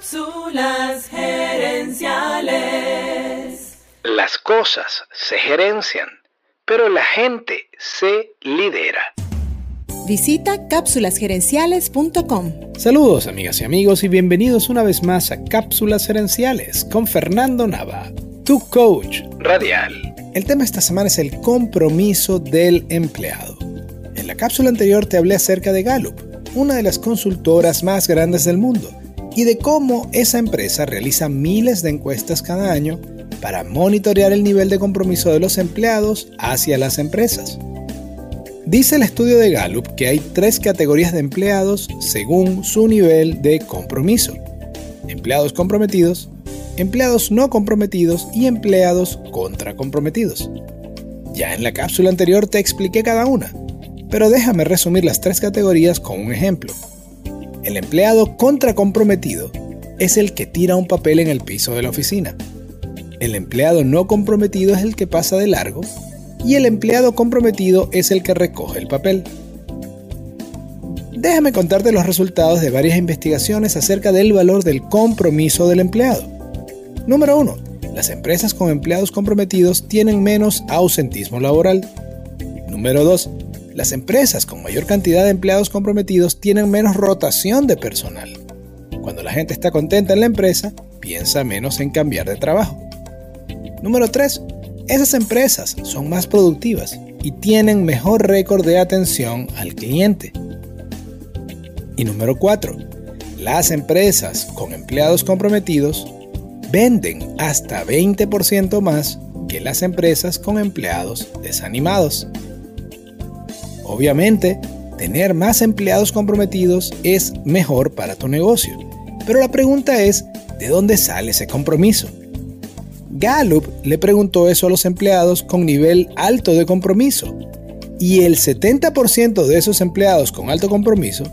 Cápsulas gerenciales. Las cosas se gerencian, pero la gente se lidera. Visita cápsulasgerenciales.com. Saludos amigas y amigos y bienvenidos una vez más a Cápsulas Gerenciales con Fernando Nava, tu coach Radial. El tema esta semana es el compromiso del empleado. En la cápsula anterior te hablé acerca de Gallup, una de las consultoras más grandes del mundo, y de cómo esa empresa realiza miles de encuestas cada año para monitorear el nivel de compromiso de los empleados hacia las empresas. Dice el estudio de Gallup que hay tres categorías de empleados según su nivel de compromiso. Empleados comprometidos, empleados no comprometidos y empleados comprometidos. Ya en la cápsula anterior te expliqué cada una, pero déjame resumir las tres categorías con un ejemplo. El empleado comprometido es el que tira un papel en el piso de la oficina. El empleado no comprometido es el que pasa de largo y el empleado comprometido es el que recoge el papel. Déjame contarte los resultados de varias investigaciones acerca del valor del compromiso del empleado. Número 1. Las empresas con empleados comprometidos tienen menos ausentismo laboral. Número 2. Las empresas con mayor cantidad de empleados comprometidos tienen menos rotación de personal. Cuando la gente está contenta en la empresa, piensa menos en cambiar de trabajo. Número 3. Esas empresas son más productivas y tienen mejor récord de atención al cliente. Y número 4. Las empresas con empleados comprometidos venden hasta 20% más que las empresas con empleados desanimados. Obviamente, tener más empleados comprometidos es mejor para tu negocio. Pero la pregunta es, ¿de dónde sale ese compromiso? Gallup le preguntó eso a los empleados con nivel alto de compromiso. Y el 70% de esos empleados con alto compromiso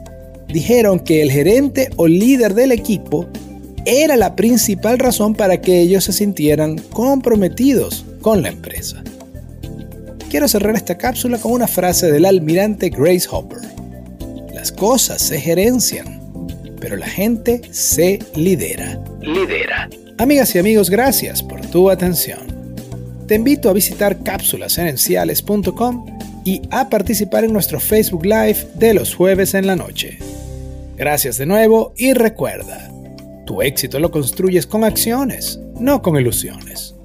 dijeron que el gerente o líder del equipo era la principal razón para que ellos se sintieran comprometidos con la empresa quiero cerrar esta cápsula con una frase del almirante Grace Hopper. Las cosas se gerencian, pero la gente se lidera. Lidera. Amigas y amigos, gracias por tu atención. Te invito a visitar cápsulasgerenciales.com y a participar en nuestro Facebook Live de los jueves en la noche. Gracias de nuevo y recuerda, tu éxito lo construyes con acciones, no con ilusiones